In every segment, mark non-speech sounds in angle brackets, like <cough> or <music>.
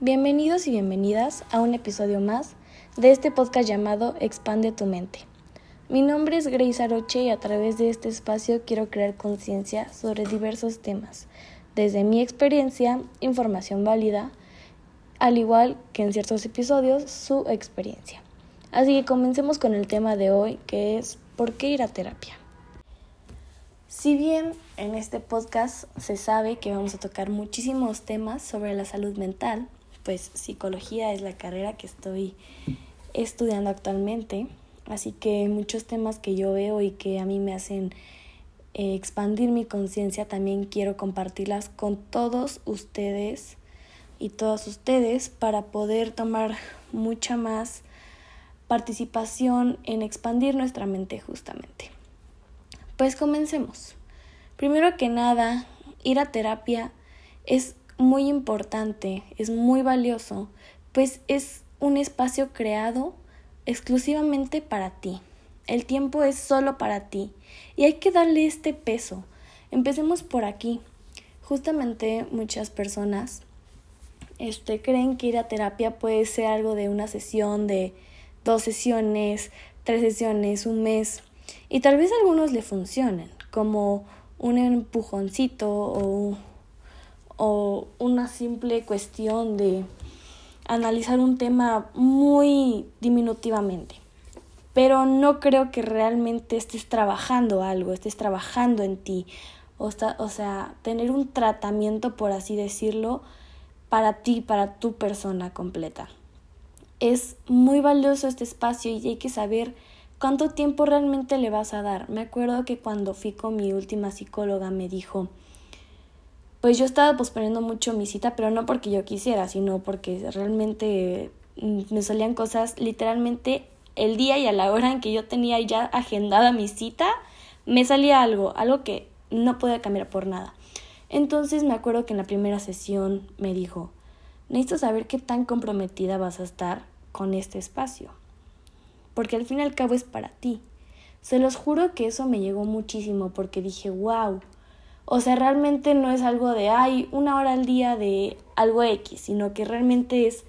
Bienvenidos y bienvenidas a un episodio más de este podcast llamado Expande tu mente. Mi nombre es Grace Aroche y a través de este espacio quiero crear conciencia sobre diversos temas, desde mi experiencia, información válida, al igual que en ciertos episodios su experiencia. Así que comencemos con el tema de hoy que es ¿por qué ir a terapia? Si bien en este podcast se sabe que vamos a tocar muchísimos temas sobre la salud mental, pues psicología es la carrera que estoy estudiando actualmente, así que muchos temas que yo veo y que a mí me hacen eh, expandir mi conciencia también quiero compartirlas con todos ustedes y todas ustedes para poder tomar mucha más participación en expandir nuestra mente justamente. Pues comencemos. Primero que nada, ir a terapia es muy importante, es muy valioso, pues es un espacio creado exclusivamente para ti. El tiempo es solo para ti y hay que darle este peso. Empecemos por aquí. Justamente muchas personas este, creen que ir a terapia puede ser algo de una sesión, de dos sesiones, tres sesiones, un mes. Y tal vez a algunos le funcionen, como un empujoncito o, o una simple cuestión de analizar un tema muy diminutivamente. Pero no creo que realmente estés trabajando algo, estés trabajando en ti. O, o sea, tener un tratamiento, por así decirlo, para ti, para tu persona completa. Es muy valioso este espacio y hay que saber ¿Cuánto tiempo realmente le vas a dar? Me acuerdo que cuando fui con mi última psicóloga me dijo, pues yo estaba posponiendo mucho mi cita, pero no porque yo quisiera, sino porque realmente mm, me salían cosas literalmente el día y a la hora en que yo tenía ya agendada mi cita, me salía algo, algo que no podía cambiar por nada. Entonces me acuerdo que en la primera sesión me dijo, necesito saber qué tan comprometida vas a estar con este espacio porque al fin y al cabo es para ti. Se los juro que eso me llegó muchísimo porque dije, wow. O sea, realmente no es algo de, ay, una hora al día de algo X, sino que realmente es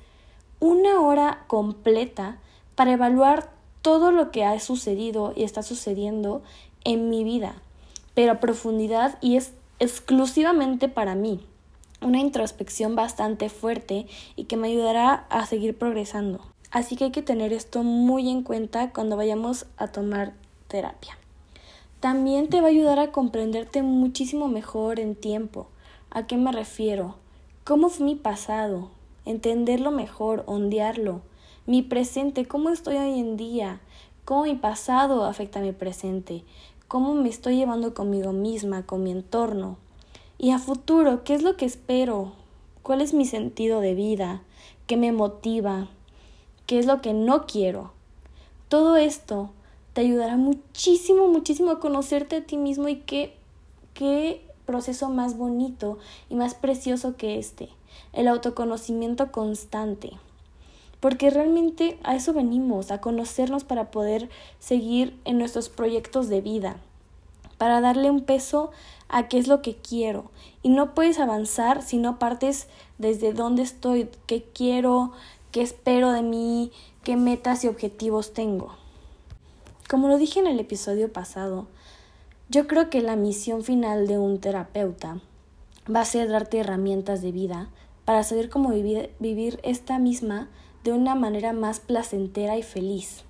una hora completa para evaluar todo lo que ha sucedido y está sucediendo en mi vida, pero a profundidad y es exclusivamente para mí. Una introspección bastante fuerte y que me ayudará a seguir progresando. Así que hay que tener esto muy en cuenta cuando vayamos a tomar terapia. También te va a ayudar a comprenderte muchísimo mejor en tiempo. ¿A qué me refiero? ¿Cómo fue mi pasado? Entenderlo mejor, ondearlo. Mi presente, ¿cómo estoy hoy en día? ¿Cómo mi pasado afecta a mi presente? ¿Cómo me estoy llevando conmigo misma, con mi entorno? Y a futuro, ¿qué es lo que espero? ¿Cuál es mi sentido de vida? ¿Qué me motiva? qué es lo que no quiero. Todo esto te ayudará muchísimo, muchísimo a conocerte a ti mismo y qué, qué proceso más bonito y más precioso que este, el autoconocimiento constante. Porque realmente a eso venimos, a conocernos para poder seguir en nuestros proyectos de vida, para darle un peso a qué es lo que quiero. Y no puedes avanzar si no partes desde dónde estoy, qué quiero, qué espero de mí, qué metas y objetivos tengo. Como lo dije en el episodio pasado, yo creo que la misión final de un terapeuta va a ser darte herramientas de vida para saber cómo vivir, esta misma de una manera más placentera y feliz.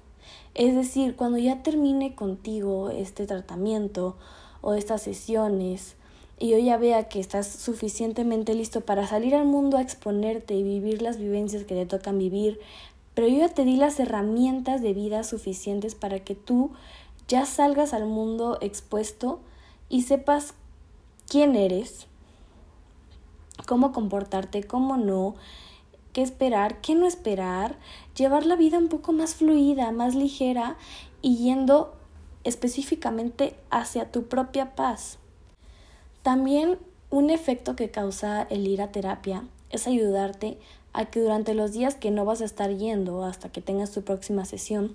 Es decir, cuando ya termine contigo este tratamiento o estas sesiones y yo ya vea que estás suficientemente listo para salir al mundo a exponerte y vivir las vivencias que te tocan vivir, pero yo ya te di las herramientas de vida suficientes para que tú ya salgas al mundo expuesto y sepas quién eres, cómo comportarte, cómo no, qué esperar, qué no esperar, llevar la vida un poco más fluida, más ligera y yendo específicamente hacia tu propia paz. También un efecto que causa el ir a terapia es ayudarte a que durante los días que no vas a estar yendo hasta que tengas tu próxima sesión,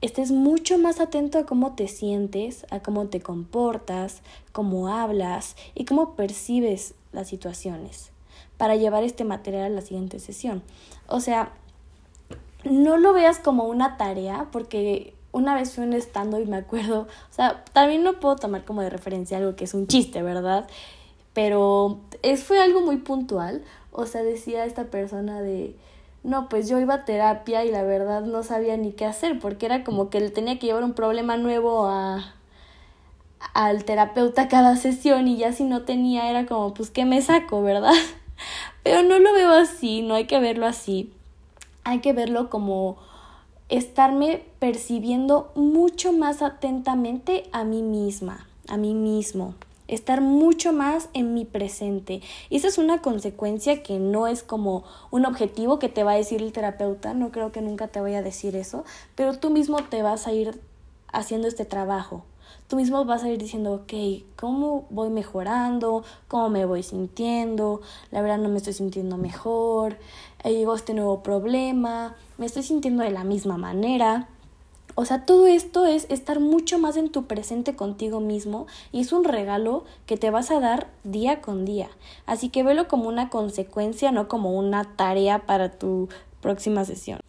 estés mucho más atento a cómo te sientes, a cómo te comportas, cómo hablas y cómo percibes las situaciones. para llevar este material a la siguiente sesión. O sea, no lo veas como una tarea, porque una vez fui un estando y me acuerdo, o sea, también no puedo tomar como de referencia algo que es un chiste, ¿verdad? Pero es, fue algo muy puntual, o sea, decía esta persona de, no, pues yo iba a terapia y la verdad no sabía ni qué hacer, porque era como que él tenía que llevar un problema nuevo a, al terapeuta cada sesión y ya si no tenía era como, pues, ¿qué me saco, verdad? <laughs> Pero no lo veo así, no hay que verlo así. Hay que verlo como estarme percibiendo mucho más atentamente a mí misma, a mí mismo, estar mucho más en mi presente. Y esa es una consecuencia que no es como un objetivo que te va a decir el terapeuta, no creo que nunca te vaya a decir eso, pero tú mismo te vas a ir haciendo este trabajo tú mismo vas a ir diciendo, ok, ¿cómo voy mejorando? ¿Cómo me voy sintiendo? La verdad no me estoy sintiendo mejor. Llegó este nuevo problema. Me estoy sintiendo de la misma manera. O sea, todo esto es estar mucho más en tu presente contigo mismo y es un regalo que te vas a dar día con día. Así que velo como una consecuencia, no como una tarea para tu próxima sesión.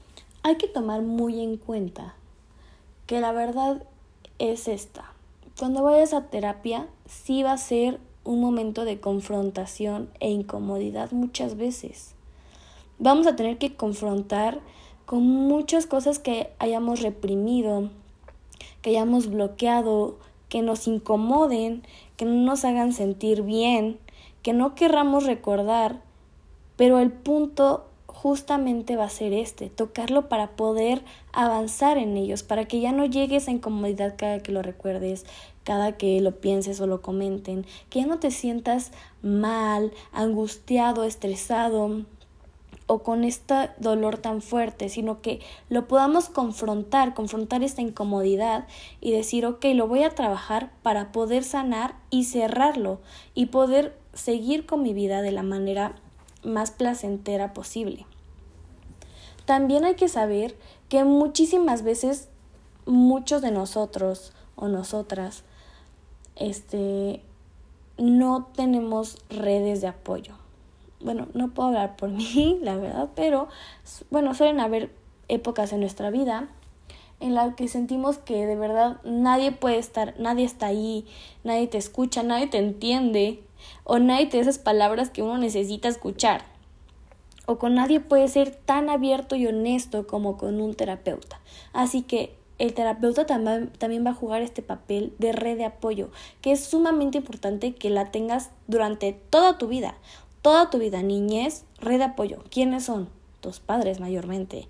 Hay que tomar muy en cuenta que la verdad es esta. Cuando vayas a terapia, sí va a ser un momento de confrontación e incomodidad muchas veces. Vamos a tener que confrontar con muchas cosas que hayamos reprimido, que hayamos bloqueado, que nos incomoden, que no nos hagan sentir bien, que no querramos recordar, pero el punto justamente va a ser este, tocarlo para poder avanzar en ellos, para que ya no llegues a incomodidad cada que lo recuerdes, cada que lo pienses o lo comenten, que ya no te sientas mal, angustiado, estresado o con este dolor tan fuerte, sino que lo podamos confrontar, confrontar esta incomodidad y decir, ok, lo voy a trabajar para poder sanar y cerrarlo y poder seguir con mi vida de la manera más placentera posible. También hay que saber que muchísimas veces muchos de nosotros o nosotras este no tenemos redes de apoyo. Bueno, no puedo hablar por <laughs> mí, la verdad, pero bueno, suelen haber épocas en nuestra vida en las que sentimos que de verdad nadie puede estar, nadie está ahí, nadie te escucha, nadie te entiende, o nadie te esas palabras que uno necesita escuchar. O con nadie puede ser tan abierto y honesto como con un terapeuta. Así que el terapeuta también va a jugar este papel de red de apoyo, que es sumamente importante que la tengas durante toda tu vida. Toda tu vida, niñez, red de apoyo. ¿Quiénes son? Tus padres mayormente.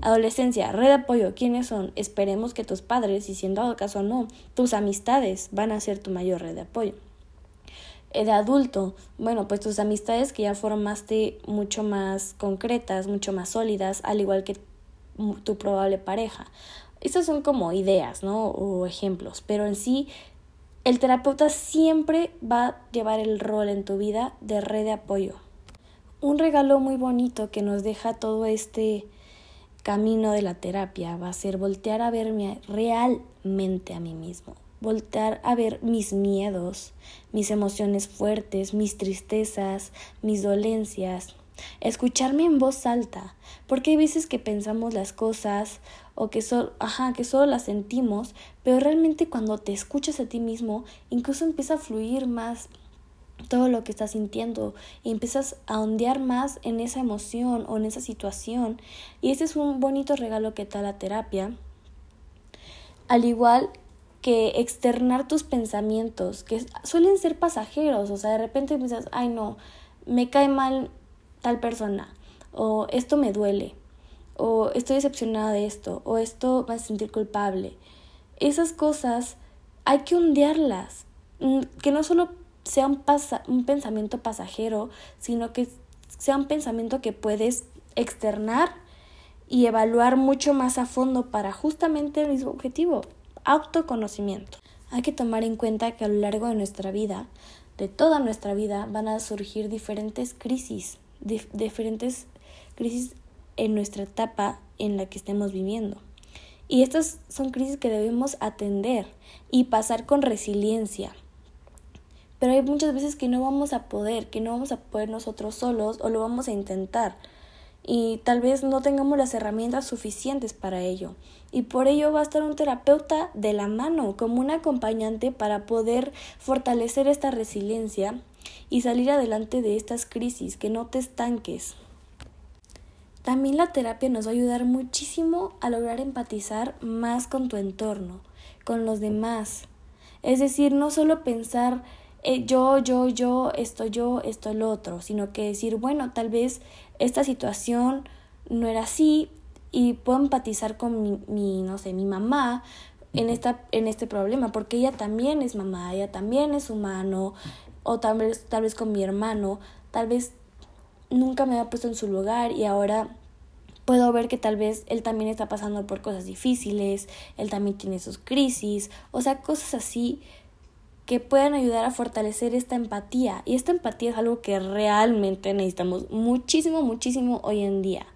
Adolescencia, red de apoyo, ¿quiénes son? Esperemos que tus padres, y siendo dado caso no, tus amistades van a ser tu mayor red de apoyo. Eh, de adulto, bueno, pues tus amistades que ya formaste mucho más concretas, mucho más sólidas, al igual que tu probable pareja. Estas son como ideas, ¿no? O ejemplos, pero en sí el terapeuta siempre va a llevar el rol en tu vida de red de apoyo. Un regalo muy bonito que nos deja todo este camino de la terapia va a ser voltear a verme realmente a mí mismo, voltear a ver mis miedos, mis emociones fuertes, mis tristezas, mis dolencias, escucharme en voz alta, porque hay veces que pensamos las cosas o que solo, ajá, que solo las sentimos, pero realmente cuando te escuchas a ti mismo, incluso empieza a fluir más todo lo que estás sintiendo y empiezas a ondear más en esa emoción o en esa situación. Y ese es un bonito regalo que da la terapia. Al igual que externar tus pensamientos, que suelen ser pasajeros, o sea, de repente piensas, ay no, me cae mal tal persona, o esto me duele, o estoy decepcionada de esto, o esto me hace sentir culpable. Esas cosas hay que ondearlas, mm, que no solo sea un, un pensamiento pasajero, sino que sea un pensamiento que puedes externar y evaluar mucho más a fondo para justamente el mismo objetivo, autoconocimiento. Hay que tomar en cuenta que a lo largo de nuestra vida, de toda nuestra vida, van a surgir diferentes crisis, diferentes crisis en nuestra etapa en la que estemos viviendo. Y estas son crisis que debemos atender y pasar con resiliencia. pero hay muchas veces que no vamos a poder, que no vamos a poder nosotros solos o lo vamos a intentar y tal vez no tengamos las herramientas suficientes para ello. Y por ello va a estar un terapeuta de la mano como un acompañante para poder fortalecer esta resiliencia y salir adelante de estas crisis, que no te estanques. También la terapia nos va a ayudar muchísimo a lograr empatizar más con tu entorno, con los demás. Es decir, no solo pensar eh, yo, yo, yo, esto yo, esto lo otro, sino que decir, bueno, tal vez esta situación no era así y puedo empatizar con mi, mi no sé, mi mamá en, esta, en este problema, porque ella también es mamá, ella también es humano, o tal vez, tal vez con mi hermano, tal vez nunca me había puesto en su lugar y ahora puedo ver que tal vez él también está pasando por cosas difíciles, él también tiene sus crisis, o sea, cosas así que puedan ayudar a fortalecer esta empatía. Y esta empatía es algo que realmente necesitamos muchísimo, muchísimo hoy en día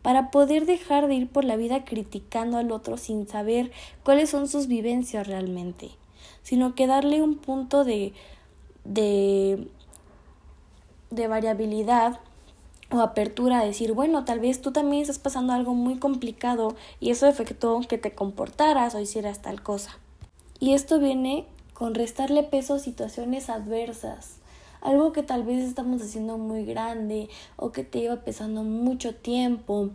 para poder dejar de ir por la vida criticando al otro sin saber cuáles son sus vivencias realmente, sino que darle un punto de, de, de variabilidad o apertura a decir, bueno, tal vez tú también estás pasando algo muy complicado y eso afectó que te comportaras o hicieras tal cosa. Y esto viene con restarle peso a situaciones adversas, algo que tal vez estamos haciendo muy grande o que te lleva pesando mucho tiempo.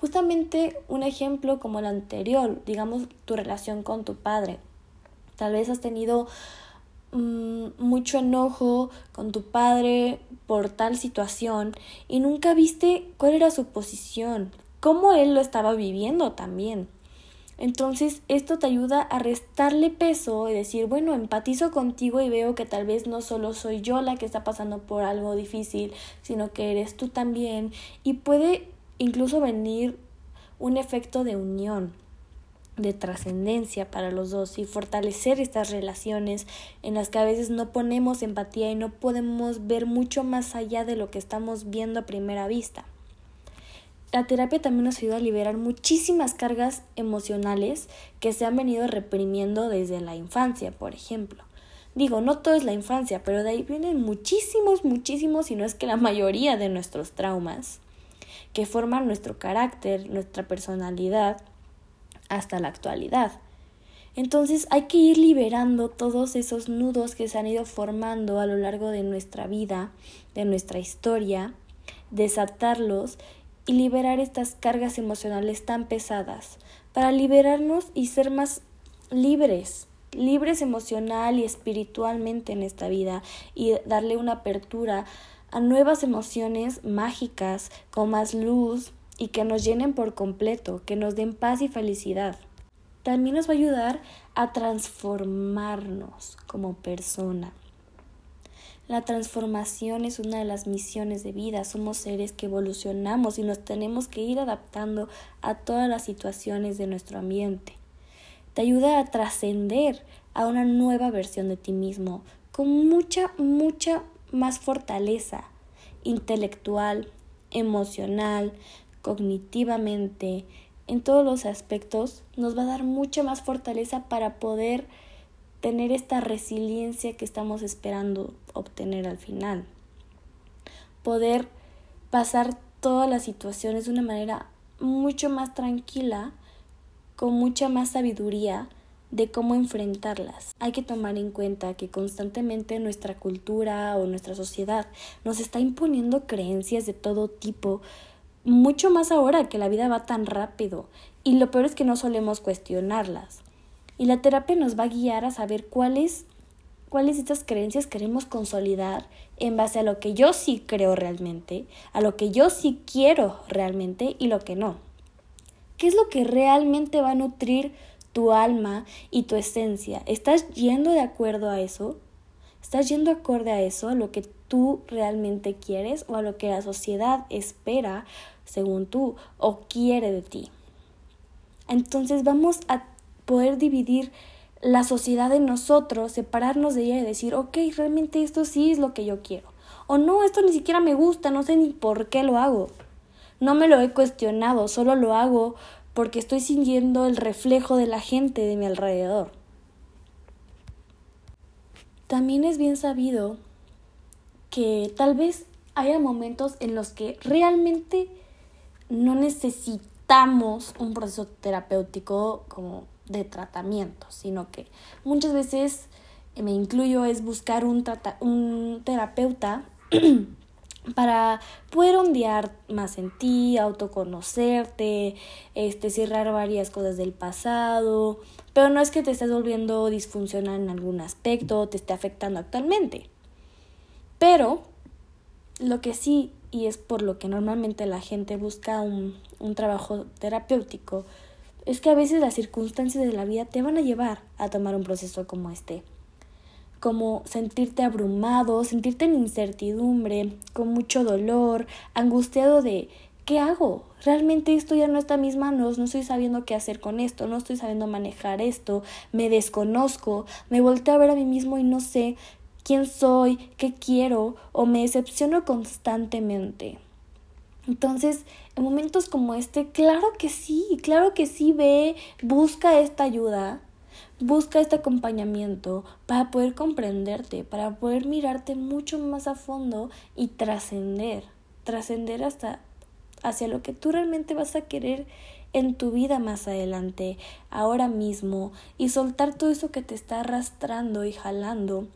Justamente un ejemplo como el anterior, digamos tu relación con tu padre. Tal vez has tenido mm, mucho enojo con tu padre por tal situación y nunca viste cuál era su posición, cómo él lo estaba viviendo también. Entonces esto te ayuda a restarle peso y decir, bueno, empatizo contigo y veo que tal vez no solo soy yo la que está pasando por algo difícil, sino que eres tú también y puede incluso venir un efecto de unión de trascendencia para los dos y fortalecer estas relaciones en las que a veces no ponemos empatía y no podemos ver mucho más allá de lo que estamos viendo a primera vista. La terapia también nos ayuda a liberar muchísimas cargas emocionales que se han venido reprimiendo desde la infancia, por ejemplo. Digo, no todo es la infancia, pero de ahí vienen muchísimos, muchísimos, si no es que la mayoría de nuestros traumas, que forman nuestro carácter, nuestra personalidad, hasta la actualidad. Entonces hay que ir liberando todos esos nudos que se han ido formando a lo largo de nuestra vida, de nuestra historia, desatarlos y liberar estas cargas emocionales tan pesadas, para liberarnos y ser más libres, libres emocional y espiritualmente en esta vida y darle una apertura a nuevas emociones mágicas con más luz y que nos llenen por completo, que nos den paz y felicidad. También nos va a ayudar a transformarnos como persona la transformación es una de las misiones de vida. Somos seres que evolucionamos y nos tenemos que ir adaptando a todas las situaciones de nuestro ambiente. Te ayuda a trascender a una nueva versión de ti mismo con mucha, mucha más fortaleza intelectual, emocional, cognitivamente, en todos los aspectos, nos va a dar mucha más fortaleza para poder tener esta resiliencia que estamos esperando obtener al final. Poder pasar todas las situaciones de una manera mucho más tranquila, con mucha más sabiduría de cómo enfrentarlas. Hay que tomar en cuenta que constantemente nuestra cultura o nuestra sociedad nos está imponiendo creencias de todo tipo, mucho más ahora que la vida va tan rápido, y lo peor es que no solemos cuestionarlas. Y la terapia nos va a guiar a saber cuáles cuáles estas creencias queremos consolidar en base a lo que yo sí creo realmente, a lo que yo sí quiero realmente y lo que no. ¿Qué es lo que realmente va a nutrir tu alma y tu esencia? ¿Estás yendo de acuerdo a eso? ¿Estás yendo acorde a eso, a lo que tú realmente quieres o a lo que la sociedad espera según tú o quiere de ti? Entonces vamos a poder dividir la sociedad en nosotros, separarnos de ella y decir, ok, realmente esto sí es lo que yo quiero. O no, esto ni siquiera me gusta, no sé ni por qué lo hago. No me lo he cuestionado, solo lo hago porque estoy sintiendo el reflejo de la gente de mi alrededor. también es bien sabido que tal vez haya momentos en los que realmente no necesitamos un proceso terapéutico como de tratamiento, sino que muchas veces me incluyo es buscar un, un terapeuta <clears throat> para poder ondear más en ti, autoconocerte, este, cerrar varias cosas del pasado, pero no es que te estés volviendo disfuncional en algún aspecto te esté afectando actualmente. Pero lo que sí, y es por lo que normalmente la gente busca un, un trabajo terapéutico, es que a veces las circunstancias de la vida te van a llevar a tomar un proceso como este como sentirte abrumado, sentirte en incertidumbre, con mucho dolor, angustiado de ¿qué hago? Realmente esto ya no está en mis manos, no estoy sabiendo qué hacer con esto, no estoy sabiendo manejar esto, me desconozco, me volteo a ver a mí mismo y no sé quién soy, qué quiero o me decepciono constantemente. Entonces, en momentos como este, claro que sí, claro que sí, ve, busca esta ayuda, Busca este acompañamiento para poder comprenderte, para poder mirarte mucho más a fondo y trascender, trascender hasta hacia lo que tú realmente vas a querer en tu vida más adelante, ahora mismo, y soltar todo eso que te está arrastrando y jalando.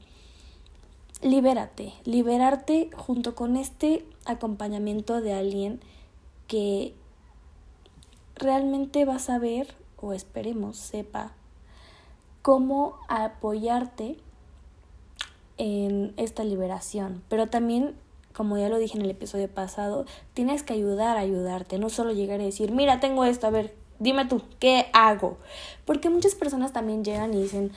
Libérate, liberarte junto con este acompañamiento de alguien que realmente vas a ver, o esperemos sepa, cómo apoyarte en esta liberación. Pero también, como ya lo dije en el episodio pasado, tienes que ayudar a ayudarte, no solo llegar y decir, mira, tengo esto, a ver, dime tú, ¿qué hago? Porque muchas personas también llegan y dicen,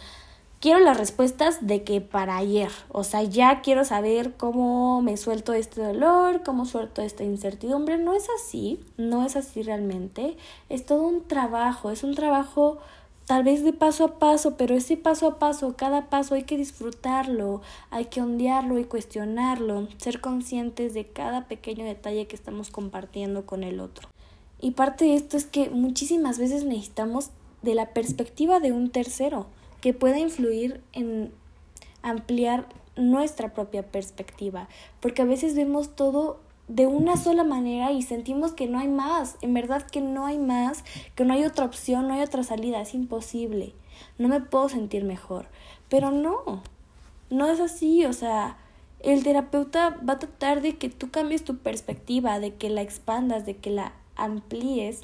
quiero las respuestas de que para ayer, o sea, ya quiero saber cómo me suelto este dolor, cómo suelto esta incertidumbre. No es así, no es así realmente. Es todo un trabajo, es un trabajo tal vez de paso a paso, pero ese paso a paso, cada paso hay que disfrutarlo, hay que ondearlo y cuestionarlo, ser conscientes de cada pequeño detalle que estamos compartiendo con el otro. Y parte de esto es que muchísimas veces necesitamos de la perspectiva de un tercero que pueda influir en ampliar nuestra propia perspectiva, porque a veces vemos todo de una sola manera y sentimos que no hay más, en verdad que no hay más, que no hay otra opción, no hay otra salida, es imposible, no me puedo sentir mejor. Pero no, no es así, o sea, el terapeuta va a tratar de que tú cambies tu perspectiva, de que la expandas, de que la amplíes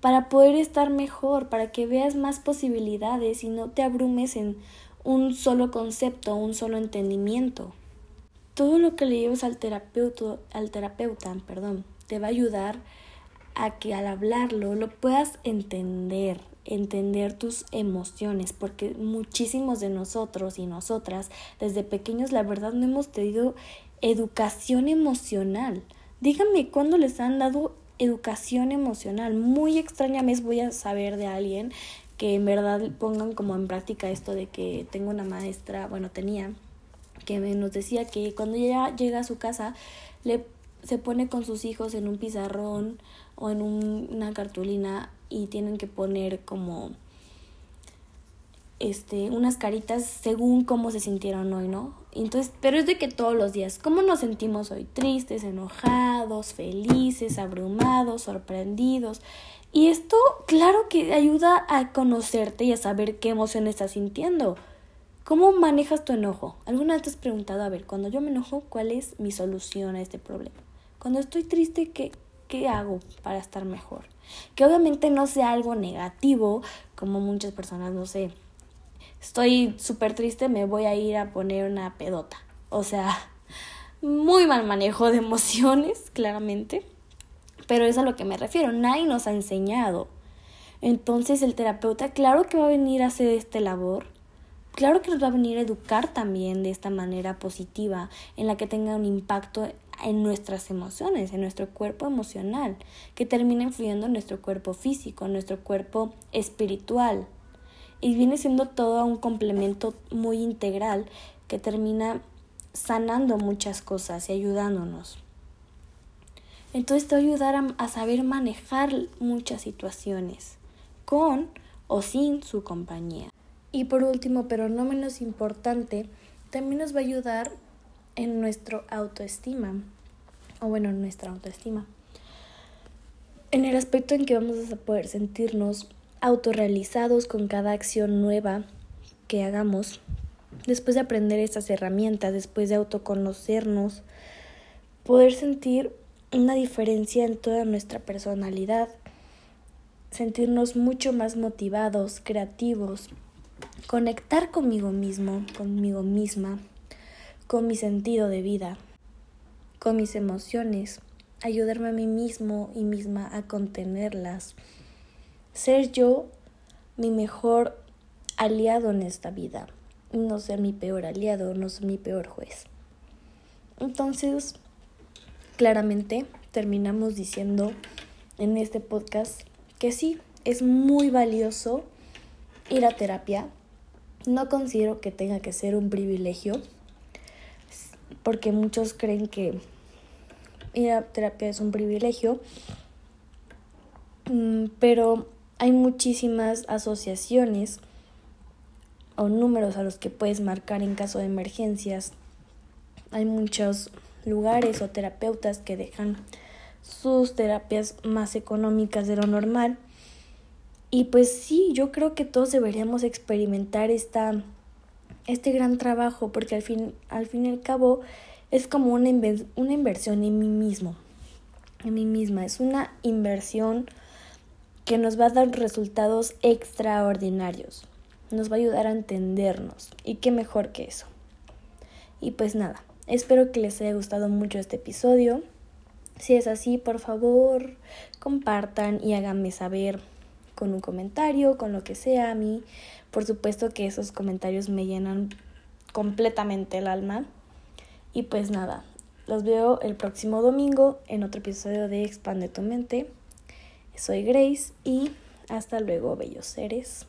para poder estar mejor, para que veas más posibilidades y no te abrumes en un solo concepto, un solo entendimiento todo lo que le lleves al terapeuta, al terapeuta perdón, te va a ayudar a que al hablarlo lo puedas entender, entender tus emociones, porque muchísimos de nosotros y nosotras desde pequeños la verdad no hemos tenido educación emocional. Díganme cuándo les han dado educación emocional. Muy extrañamente voy a saber de alguien que en verdad pongan como en práctica esto de que tengo una maestra, bueno, tenía que nos decía que cuando ella llega a su casa le se pone con sus hijos en un pizarrón o en una cartulina y tienen que poner como este unas caritas según cómo se sintieron hoy, ¿no? Entonces, pero es de que todos los días, ¿cómo nos sentimos hoy? Tristes, enojados, felices, abrumados, sorprendidos. Y esto, claro que ayuda a conocerte y a saber qué emoción estás sintiendo. ¿Cómo manejas tu enojo? ¿Alguna vez te has preguntado, a ver, cuando yo me enojo, cuál es mi solución a este problema? Cuando estoy triste, ¿qué, qué hago para estar mejor? Que obviamente no sea algo negativo, como muchas personas, no sé, estoy súper triste, me voy a ir a poner una pedota. O sea, muy mal manejo de emociones, <laughs> claramente. Pero es a lo que me refiero, nadie nos ha enseñado. Entonces el terapeuta, claro que va a venir a hacer esta labor, claro que nos va a venir a educar también de esta manera positiva, en la que tenga un impacto en nuestras emociones, en nuestro cuerpo emocional, que termina influyendo en nuestro cuerpo físico, en nuestro cuerpo espiritual. Y viene siendo todo un complemento muy integral que termina sanando muchas cosas y ayudándonos. Entonces te va a ayudar a, a saber manejar muchas situaciones, con o sin su compañía. Y por último, pero no menos importante, también nos va a ayudar en nuestro autoestima, o bueno, en nuestra autoestima. En el aspecto en que vamos a poder sentirnos autorrealizados con cada acción nueva que hagamos, después de aprender estas herramientas, después de autoconocernos, poder sentir una diferencia en toda nuestra personalidad, sentirnos mucho más motivados, creativos, conectar conmigo mismo, conmigo misma, con mi sentido de vida, con mis emociones, ayudarme a mí mismo y misma a contenerlas, ser yo mi mejor aliado en esta vida, no ser mi peor aliado, no ser mi peor juez. Entonces, claramente terminamos diciendo en este podcast que sí, es muy valioso ir a terapia. No considero que tenga que ser un privilegio, porque muchos creen que ir a terapia es un privilegio, mm, pero hay muchísimas asociaciones o números a los que puedes marcar en caso de emergencias. Hay muchos lugares o terapeutas que dejan sus terapias más económicas de lo normal. Y pues sí, yo creo que todos deberíamos experimentar esta, este gran trabajo porque al fin, al fin y al cabo es como una, una inversión en mí mismo, en mí misma. Es una inversión que nos va a dar resultados extraordinarios. Nos va a ayudar a entendernos. Y qué mejor que eso. Y pues nada, Espero que les haya gustado mucho este episodio. Si es así, por favor, compartan y háganme saber con un comentario, con lo que sea a mí. Por supuesto que esos comentarios me llenan completamente el alma. Y pues nada, los veo el próximo domingo en otro episodio de Expande tu mente. Soy Grace y hasta luego, bellos seres.